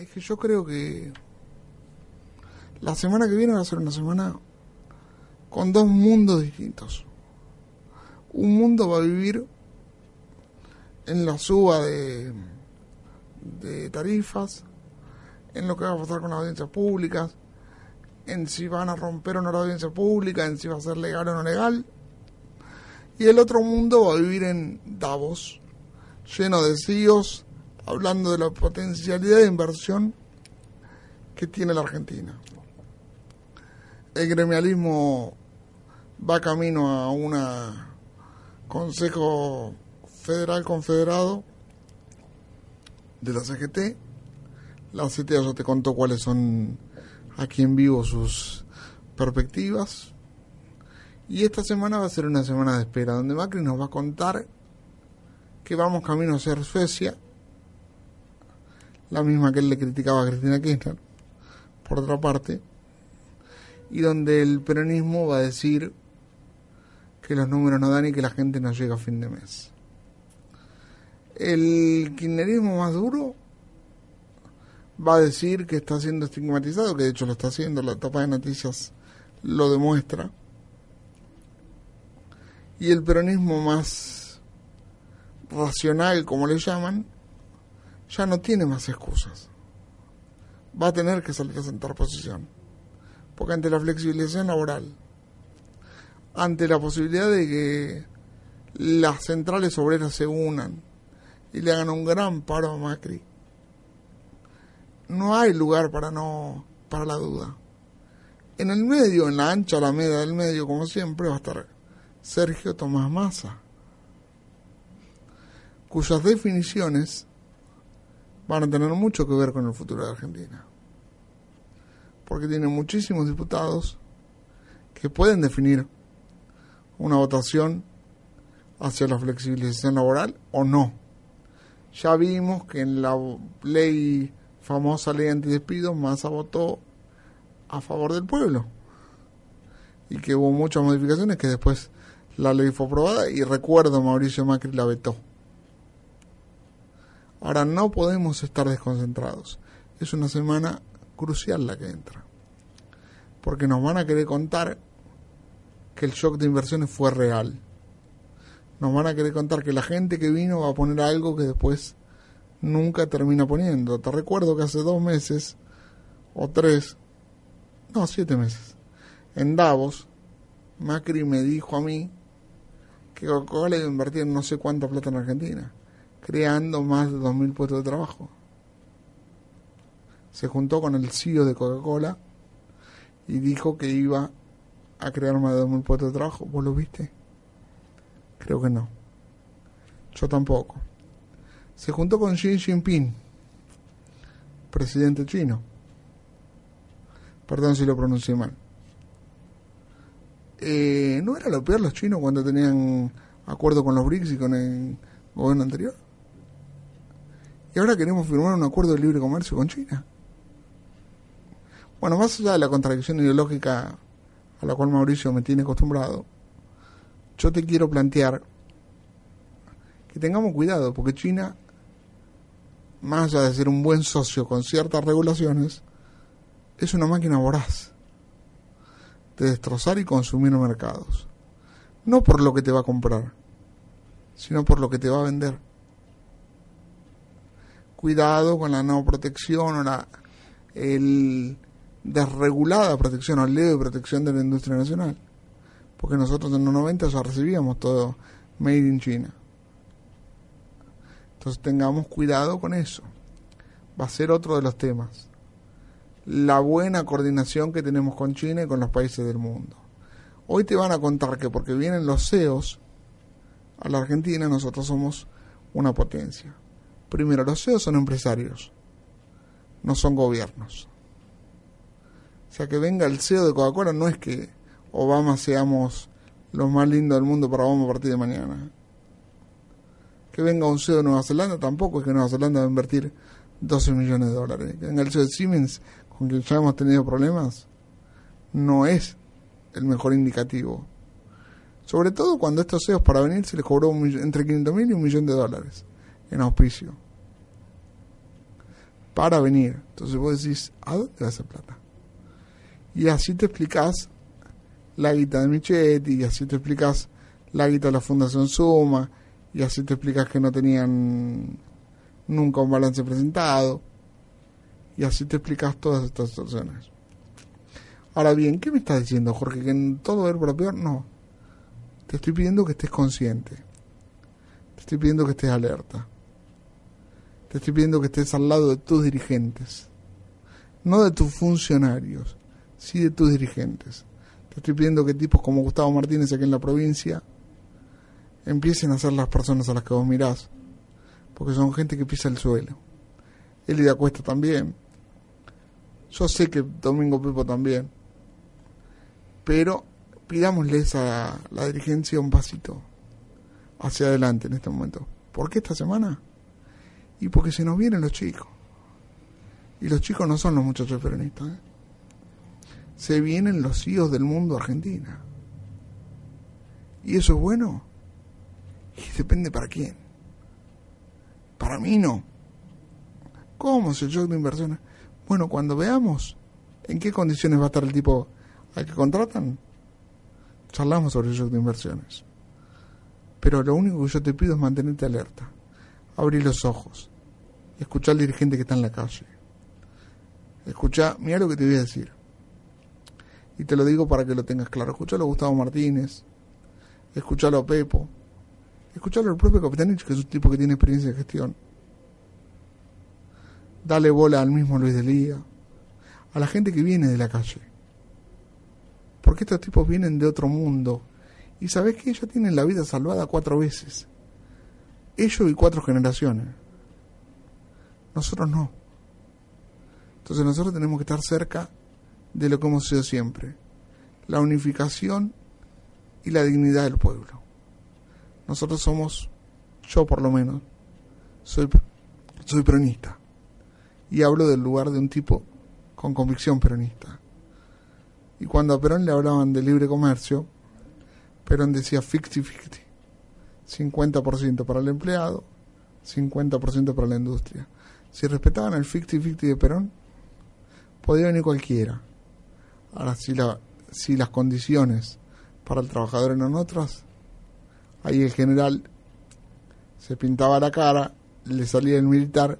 Es que yo creo que la semana que viene va a ser una semana con dos mundos distintos. Un mundo va a vivir en la suba de, tarifas, en lo que va a pasar con las audiencias públicas, en si van a romper o no la audiencia pública, en si va a ser legal o no legal. Y el otro mundo va a vivir en Davos, lleno de CEOs, hablando de la potencialidad de inversión que tiene la Argentina. El gremialismo va camino a un Consejo Federal Confederado de la CGT. La CGT ya te contó cuáles son aquí en vivo sus perspectivas. Y esta semana va a ser una semana de espera, donde Macri nos va a contar que vamos camino a ser Suecia la misma que él le criticaba a Cristina Kirchner, por otra parte, y donde el peronismo va a decir que los números no dan y que la gente no llega a fin de mes. El kirchnerismo más duro va a decir que está siendo estigmatizado, que de hecho lo está haciendo, la etapa de noticias lo demuestra. Y el peronismo más racional, como le llaman, ya no tiene más excusas. Va a tener que salir a sentar posición. Porque ante la flexibilización laboral, ante la posibilidad de que las centrales obreras se unan y le hagan un gran paro a Macri, no hay lugar para no para la duda. En el medio, en la ancha alameda del medio, como siempre, va a estar Sergio Tomás Massa, cuyas definiciones van a tener mucho que ver con el futuro de Argentina. Porque tiene muchísimos diputados que pueden definir una votación hacia la flexibilización laboral o no. Ya vimos que en la ley, famosa ley antidespidos, Massa votó a favor del pueblo. Y que hubo muchas modificaciones que después la ley fue aprobada y recuerdo Mauricio Macri la vetó. Ahora no podemos estar desconcentrados. Es una semana crucial la que entra. Porque nos van a querer contar que el shock de inversiones fue real. Nos van a querer contar que la gente que vino va a poner algo que después nunca termina poniendo. Te recuerdo que hace dos meses, o tres, no, siete meses, en Davos, Macri me dijo a mí que Coca-Cola iba a invertir no sé cuánta plata en Argentina creando más de 2.000 puestos de trabajo. Se juntó con el CEO de Coca-Cola y dijo que iba a crear más de 2.000 puestos de trabajo. ¿Vos lo viste? Creo que no. Yo tampoco. Se juntó con Xi Jinping, presidente chino. Perdón si lo pronuncié mal. Eh, ¿No era lo peor los chinos cuando tenían acuerdo con los BRICS y con el gobierno anterior? Y ahora queremos firmar un acuerdo de libre comercio con China. Bueno, más allá de la contradicción ideológica a la cual Mauricio me tiene acostumbrado, yo te quiero plantear que tengamos cuidado, porque China, más allá de ser un buen socio con ciertas regulaciones, es una máquina voraz de destrozar y consumir mercados. No por lo que te va a comprar, sino por lo que te va a vender cuidado con la no protección o la el desregulada protección o leve protección de la industria nacional. Porque nosotros en los 90 ya recibíamos todo made in China. Entonces tengamos cuidado con eso. Va a ser otro de los temas. La buena coordinación que tenemos con China y con los países del mundo. Hoy te van a contar que porque vienen los CEOs a la Argentina, nosotros somos una potencia. Primero, los CEOs son empresarios. no son gobiernos. O sea, que venga el CEO de Coca-Cola no es que Obama seamos los más lindos del mundo para Obama a partir de mañana. Que venga un CEO de Nueva Zelanda tampoco es que Nueva Zelanda va a invertir 12 millones de dólares. Que venga el CEO de Siemens, con quien ya hemos tenido problemas, no es el mejor indicativo. Sobre todo cuando estos CEOs para venir se les cobró entre 500 mil y un millón de dólares en auspicio. Para venir. Entonces vos decís, ¿a dónde va esa plata? Y así te explicás la guita de Michetti, y así te explicas la guita de la Fundación Suma, y así te explicas que no tenían nunca un balance presentado, y así te explicas todas estas situaciones. Ahora bien, ¿qué me estás diciendo, Jorge? ¿Que en todo por peor? No. Te estoy pidiendo que estés consciente. Te estoy pidiendo que estés alerta. Te estoy pidiendo que estés al lado de tus dirigentes. No de tus funcionarios, sí de tus dirigentes. Te estoy pidiendo que tipos como Gustavo Martínez aquí en la provincia empiecen a ser las personas a las que vos mirás. Porque son gente que pisa el suelo. Eli de Acuesta también. Yo sé que Domingo Pepo también. Pero pidámosle a la dirigencia un pasito hacia adelante en este momento. ¿Por qué esta semana? Y porque se nos vienen los chicos. Y los chicos no son los muchachos peronistas. ¿eh? se vienen los hijos del mundo Argentina. ¿Y eso es bueno? Y depende para quién. Para mí no. ¿Cómo es el shock de inversiones? Bueno, cuando veamos en qué condiciones va a estar el tipo al que contratan, charlamos sobre el shock de inversiones. Pero lo único que yo te pido es mantenerte alerta, abrir los ojos, escuchar al dirigente que está en la calle. Escucha, mira lo que te voy a decir. Y te lo digo para que lo tengas claro. Escuchalo a Gustavo Martínez, escuchalo a Pepo, escuchalo al propio Capitanich, que es un tipo que tiene experiencia de gestión. Dale bola al mismo Luis de Lía, a la gente que viene de la calle. Porque estos tipos vienen de otro mundo. Y sabes que ellos tienen la vida salvada cuatro veces. Ellos y cuatro generaciones. Nosotros no. Entonces nosotros tenemos que estar cerca de lo que hemos sido siempre, la unificación y la dignidad del pueblo. Nosotros somos, yo por lo menos, soy, soy peronista y hablo del lugar de un tipo con convicción peronista. Y cuando a Perón le hablaban de libre comercio, Perón decía 50-50, 50% para el empleado, 50% para la industria. Si respetaban el 50-50 de Perón, podía venir cualquiera. Ahora, si, la, si las condiciones para el trabajador eran otras, ahí el general se pintaba la cara, le salía el militar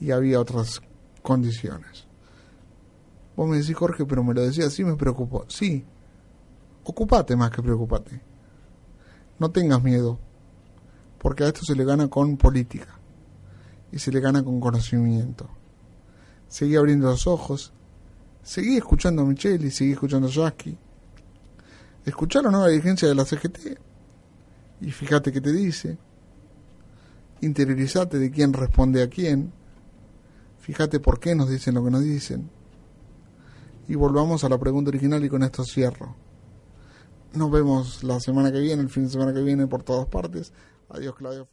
y había otras condiciones. Vos me decís, Jorge, pero me lo decía así, me preocupó. Sí, ocupate más que preocupate. No tengas miedo, porque a esto se le gana con política y se le gana con conocimiento. Seguí abriendo los ojos, seguí escuchando a Micheli, seguí escuchando a Jackie. Escuchá la nueva dirigencia de la CGT y fíjate qué te dice. Interiorizate de quién responde a quién. Fíjate por qué nos dicen lo que nos dicen. Y volvamos a la pregunta original y con esto cierro. Nos vemos la semana que viene, el fin de semana que viene por todas partes. Adiós, Claudio